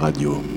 Radio.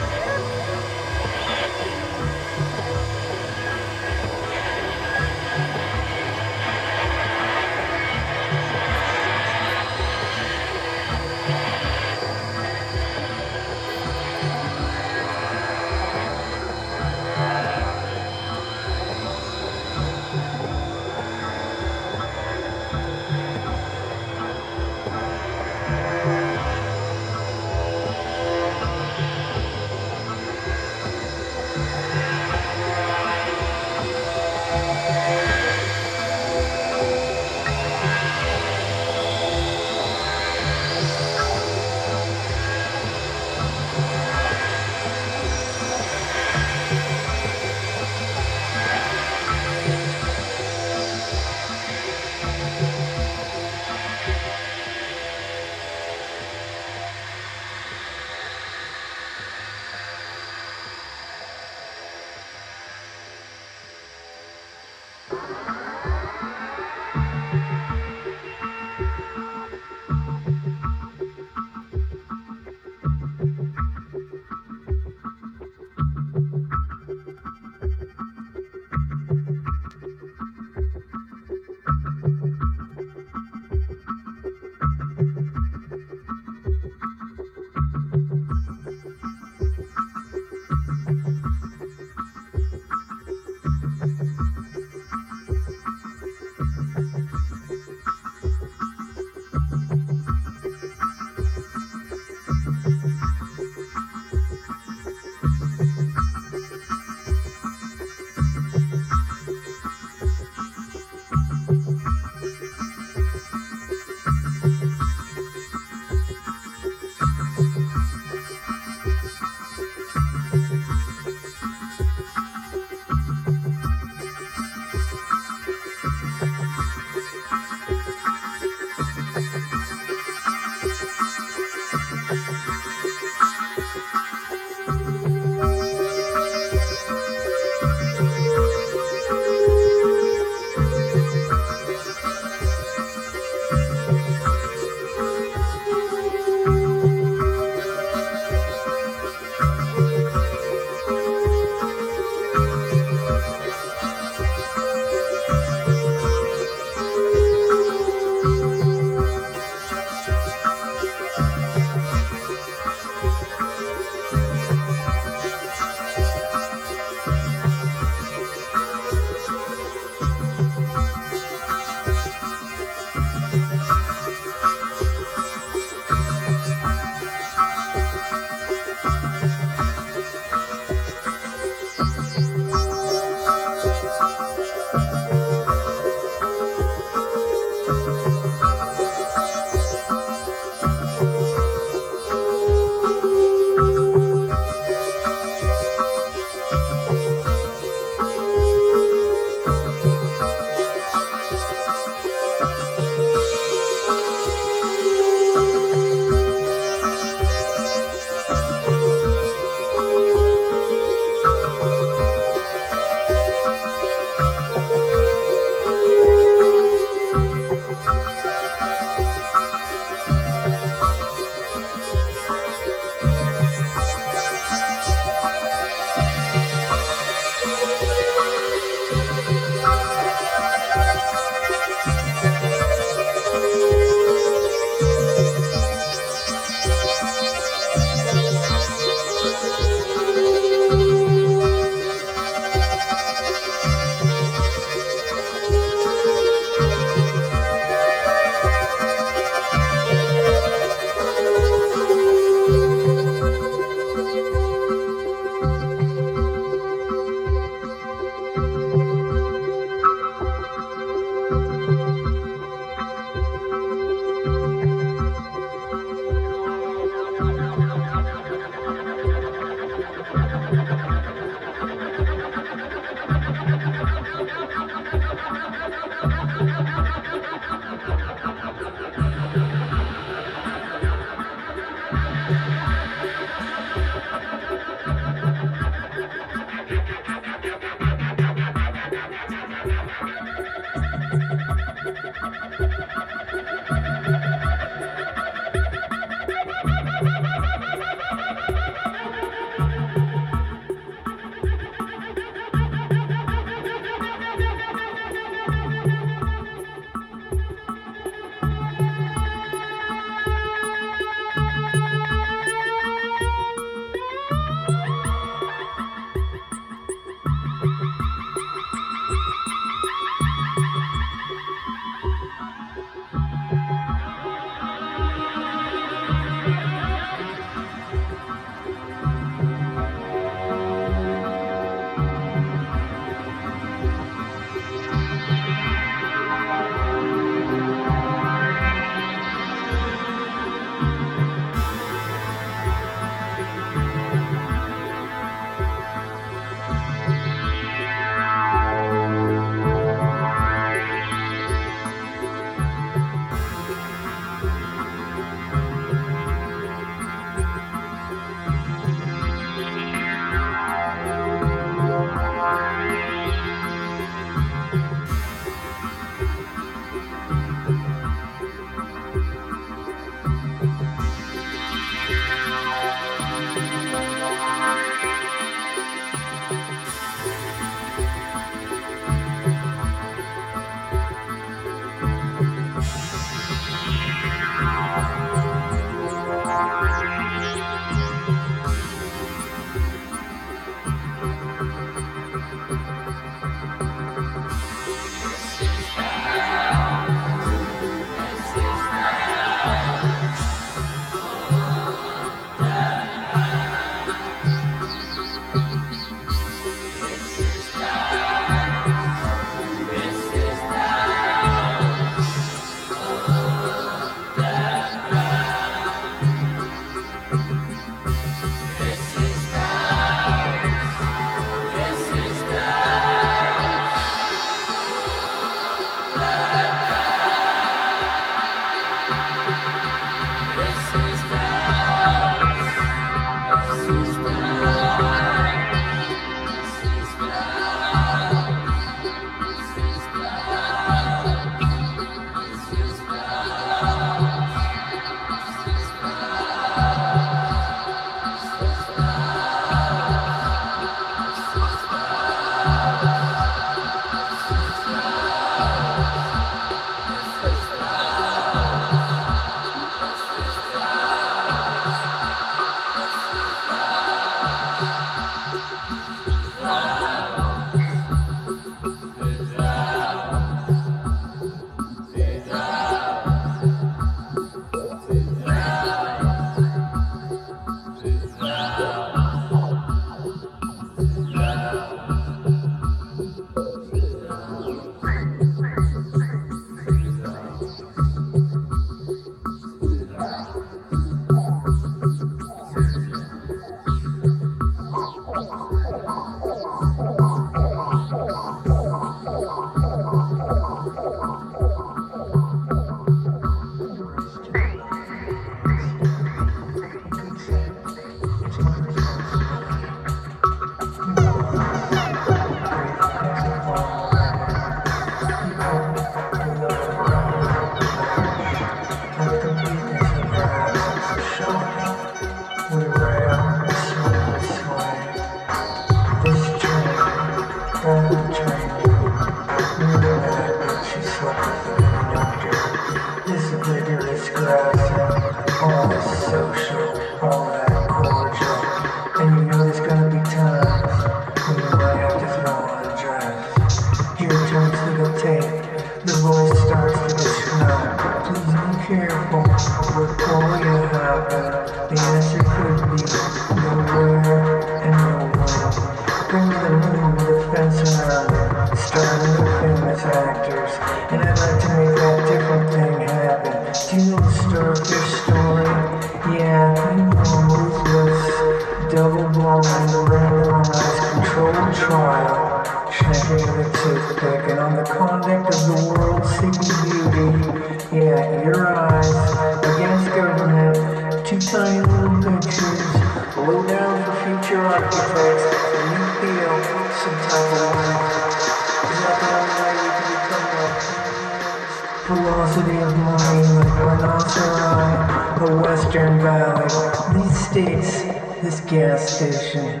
Gas station,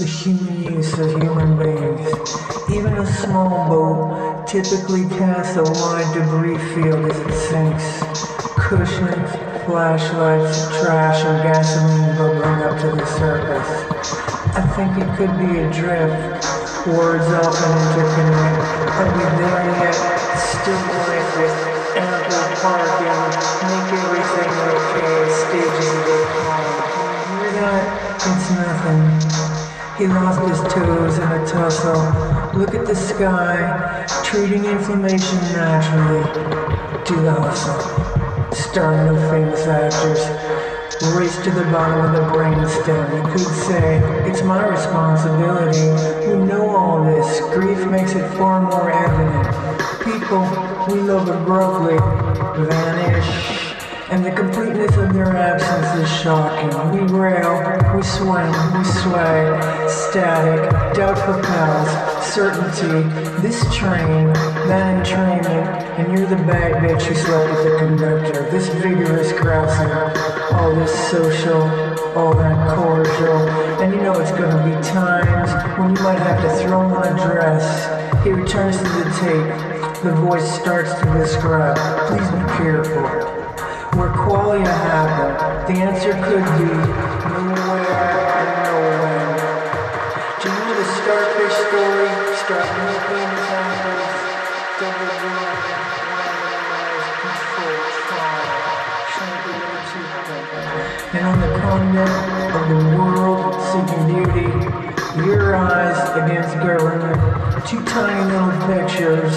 the human use of human beings. Even a small boat typically casts a wide debris field as it sinks. Cushions, flashlights, trash, and gasoline bubbling up to the surface. I think it could be a drift. Words often interconnect. Are we there yet? Still like it. Ample parking. Make everything okay. Stages of the calm. Hear that? It's nothing. He lost his toes in a tussle. Look at the sky, treating inflammation naturally. Do the hustle. Starring the famous actors. Race to the bottom of the brainstem. You could say, it's my responsibility. You know all this. Grief makes it far more evident. People we love abruptly vanish and the completeness of their absence is shocking. We rail, we swing, we sway, static, doubt propels, certainty, this train, that entrainment, and you're the bad bitch who slept with the conductor. This vigorous grousing, all this social, all that cordial, and you know it's gonna be times when you might have to throw on a dress. He returns to the tape. The voice starts to describe. Please be careful where qualia happen, the answer could be nowhere and nowhere. Do you know the starfish story? Starfish famous actors, double blind, randomized, controlled trial, And on the continent of the world seeking beauty, your eyes against government, two tiny little pictures,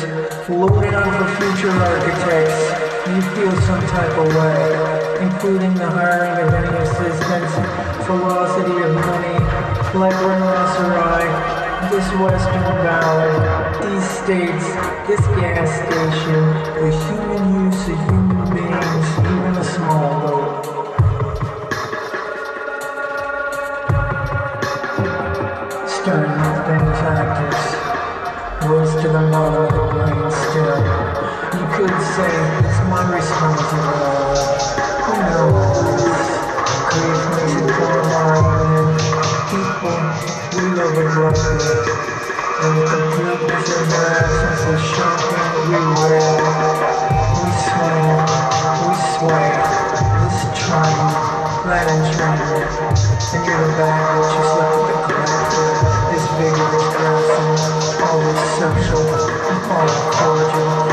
low down for future architects you feel some type of way, including the hiring of any assistants, velocity of money, like rhinoceri, this western valley, these states, this gas station, the human use of human beings, even a small boat. Starting with things actors, rose to the bottom of the brain still. Could say it's my responsibility. Who knows? It for people we live abruptly. And the completeness of their absence is shocking. We roll, we swing, we sway. This train, that entrainment, and you're the that you slept at the collector. This vigorous all this social, all cordial,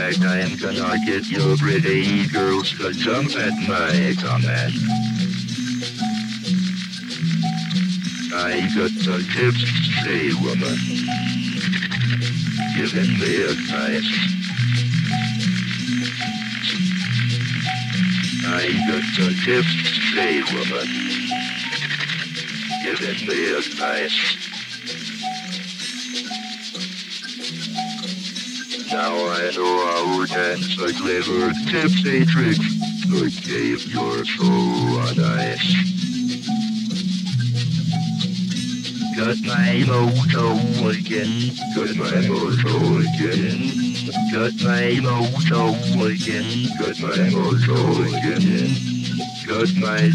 get back, I'm gonna get your pretty girls to jump at my command. I got the tips, say woman, giving me advice. I got the tips, say woman, giving me advice. Now I know how to dance a clever tipsy trick that gave your soul on ice. Got my moto again, got my moto again. Got my moto again, got my moto again. Got my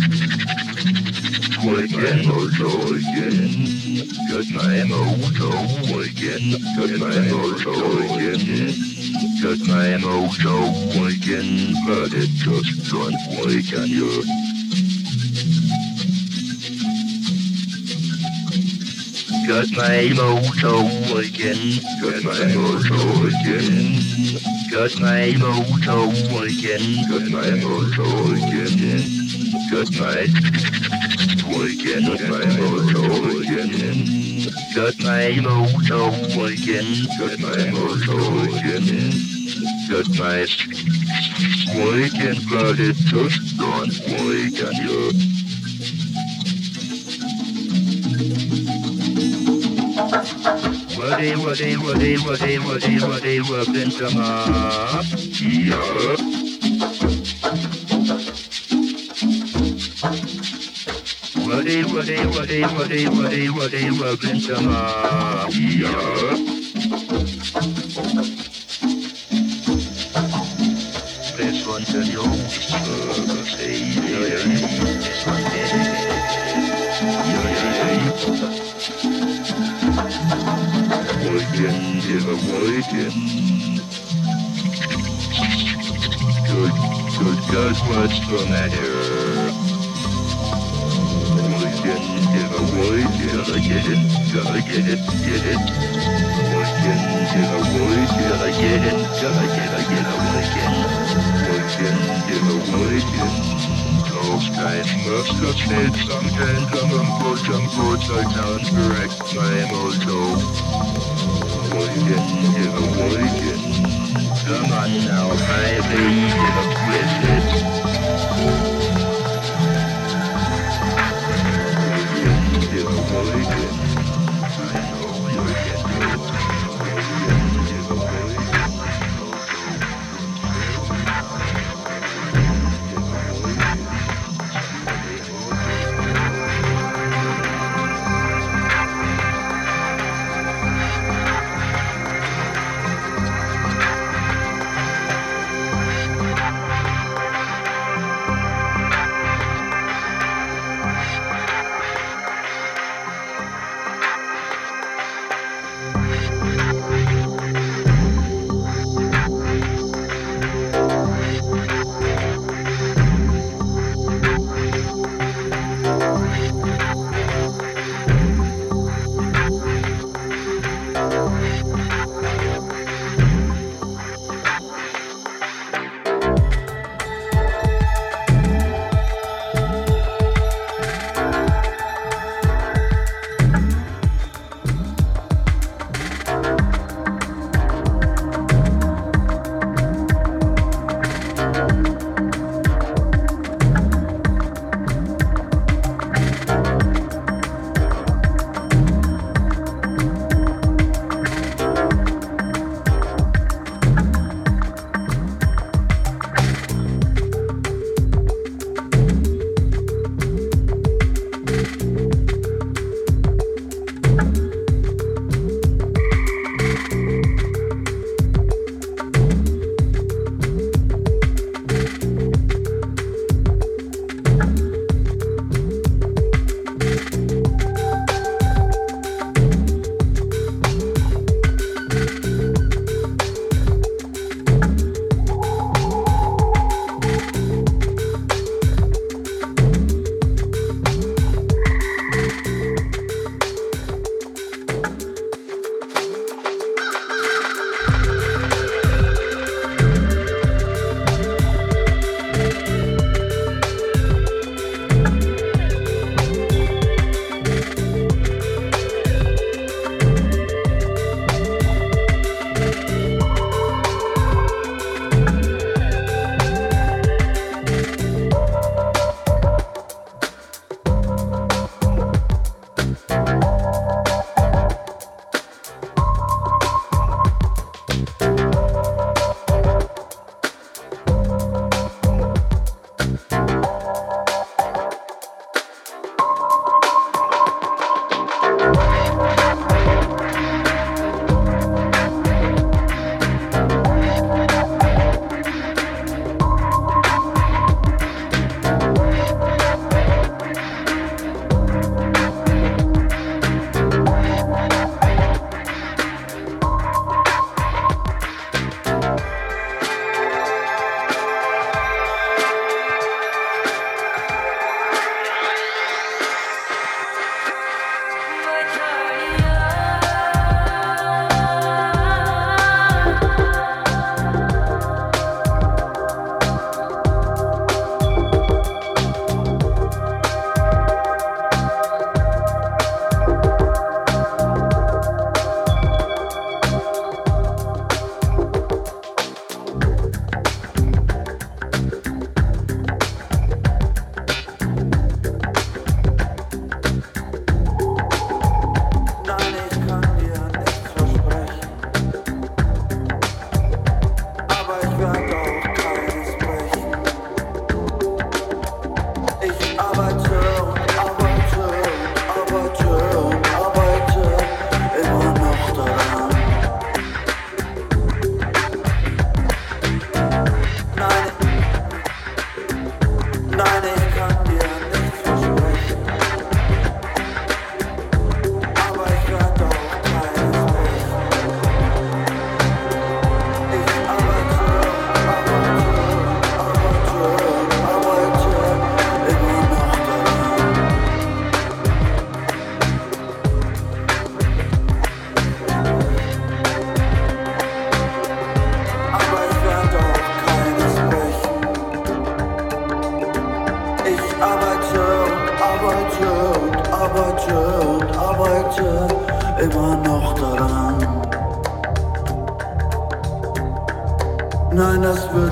again, moto again. Got my moto again, got my moto again. Got my moto again, but it just don't work on you. Got my moto again, got my moto again. Got my moto again, got my moto again. Got my again, my moto again. My moto again, my moto again. Got my again, but it just don't work on you. Woody, woody, woody, woody, woody, woody, woody, come up. Yeah. Woody, woody, woody, woody, woody, woody, up. Yeah. This one's a new service. This one Awaken, give awaken. Good, good God, what's the matter? Give awaken. Gotta get it, gotta get it, get it. Awaken, give awaken. Gotta get it, gotta get it, get awaken. Awaken, give awaken. Those guys must have said some kind of mumbo jumbo so sounds correct, my mojo. Awaken, give awaken. Come on now, baby, get up with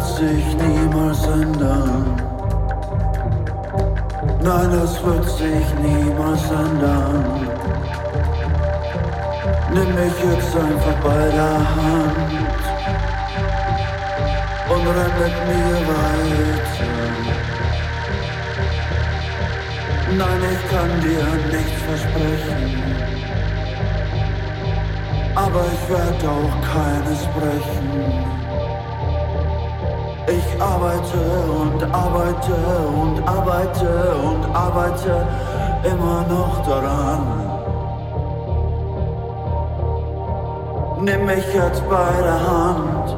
wird sich niemals ändern. Nein, das wird sich niemals ändern. Nimm mich jetzt einfach bei der Hand und renn mit mir weiter. Nein, ich kann dir nichts versprechen, aber ich werde auch keines brechen. Ich arbeite und arbeite und arbeite und arbeite immer noch daran. Nimm mich jetzt bei der Hand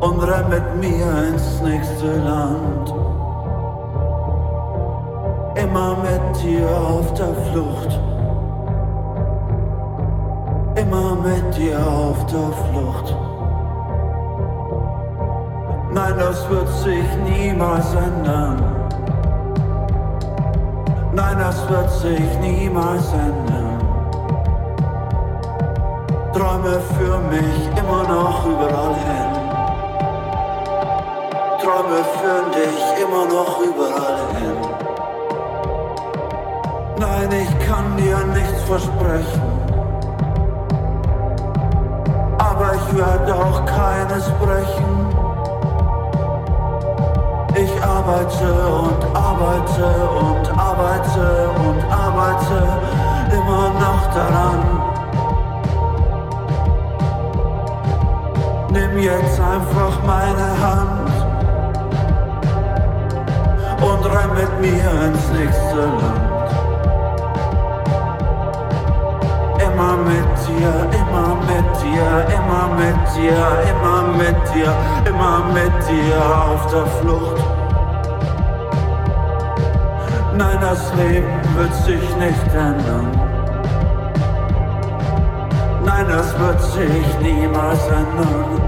und renn mit mir ins nächste Land. Immer mit dir auf der Flucht. Immer mit dir auf der Flucht. Das wird sich niemals ändern. Nein, das wird sich niemals ändern. Träume für mich immer noch überall hin. Träume führen dich immer noch überall hin. Nein, ich kann dir nichts versprechen. Aber ich werde auch keines brechen. Arbeite und arbeite und arbeite und arbeite immer noch daran. Nimm jetzt einfach meine Hand und renn mit mir ins nächste Land. Immer mit dir, immer mit dir, immer mit dir, immer mit dir, immer mit dir auf der Flucht. Nein, das Leben wird sich nicht ändern. Nein, das wird sich niemals ändern.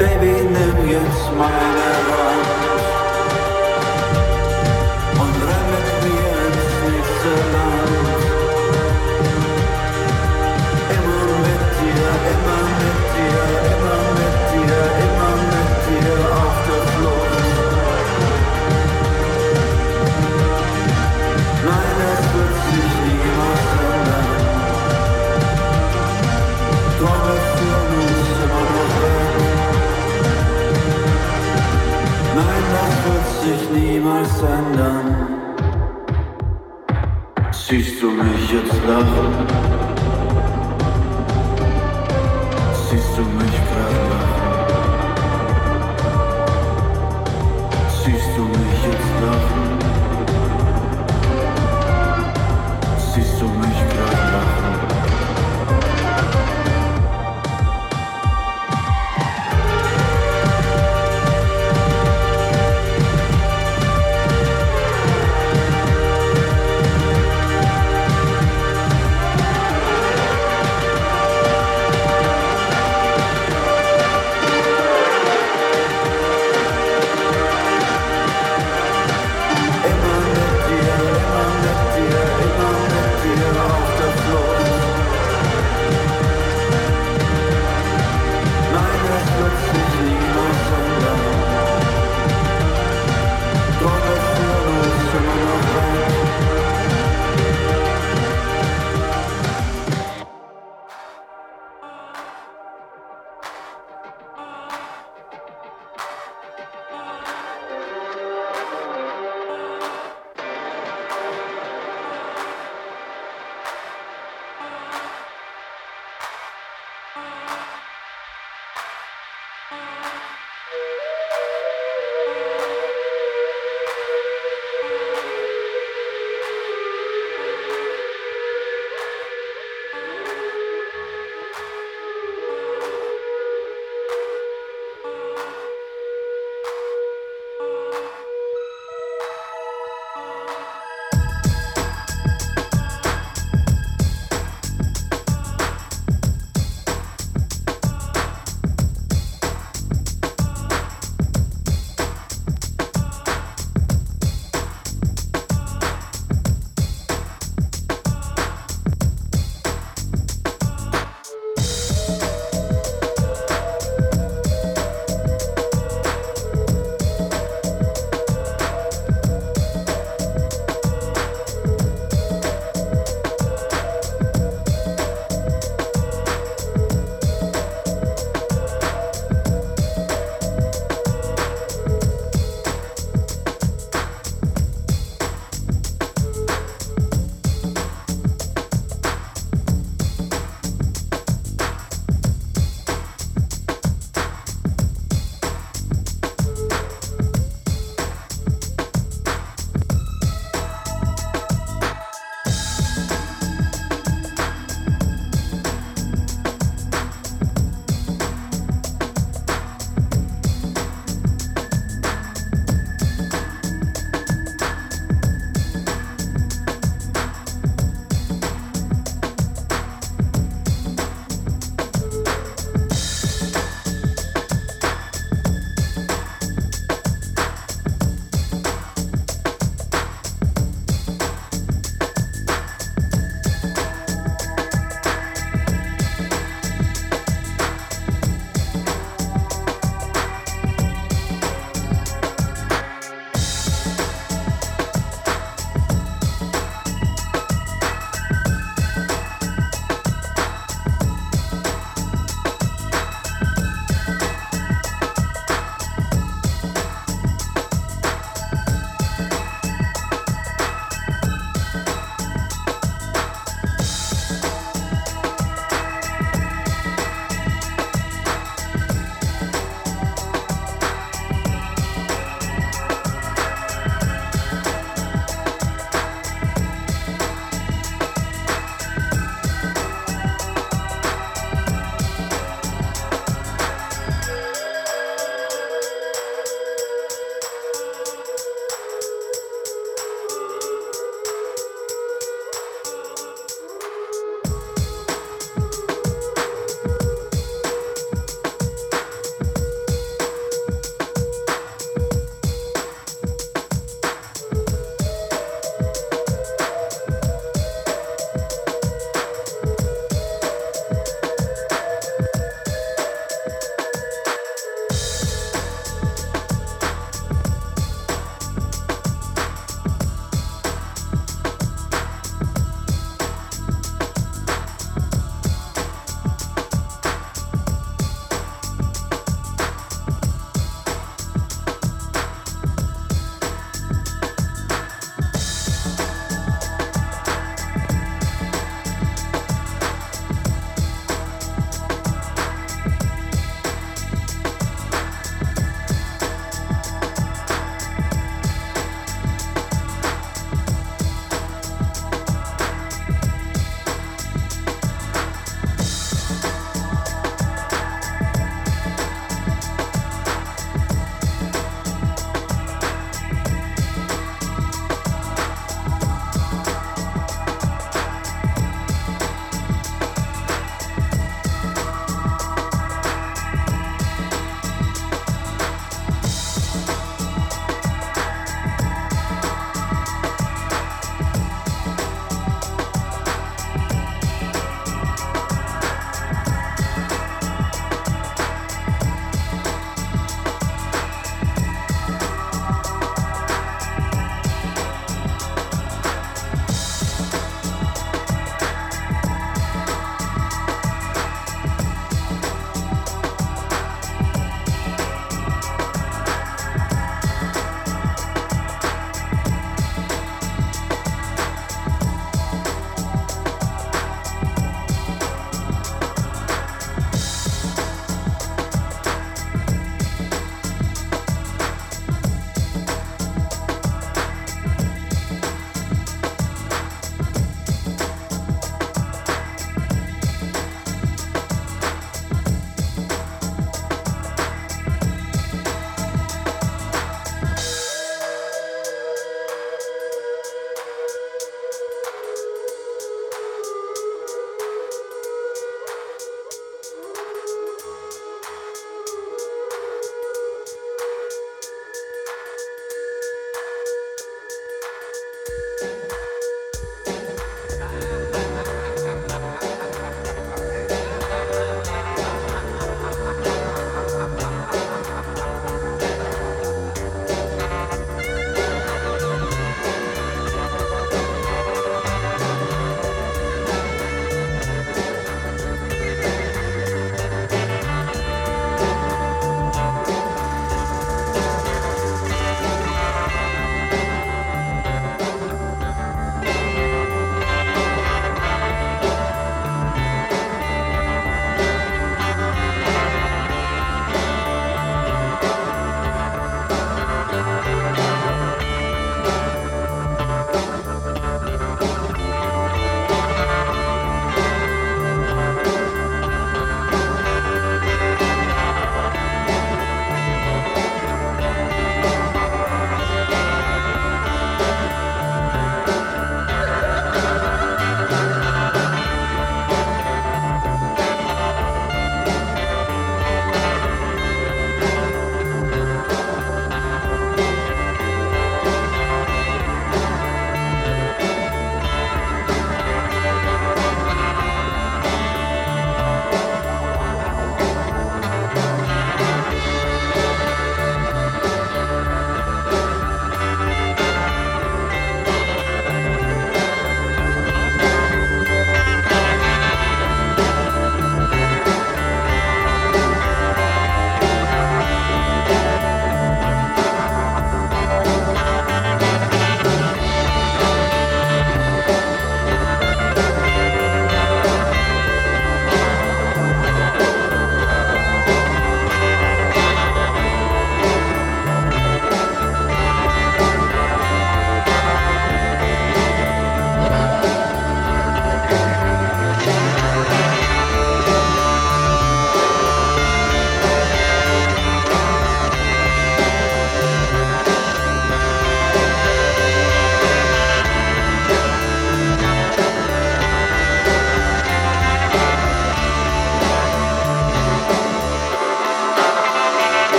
Baby, nimm jetzt meine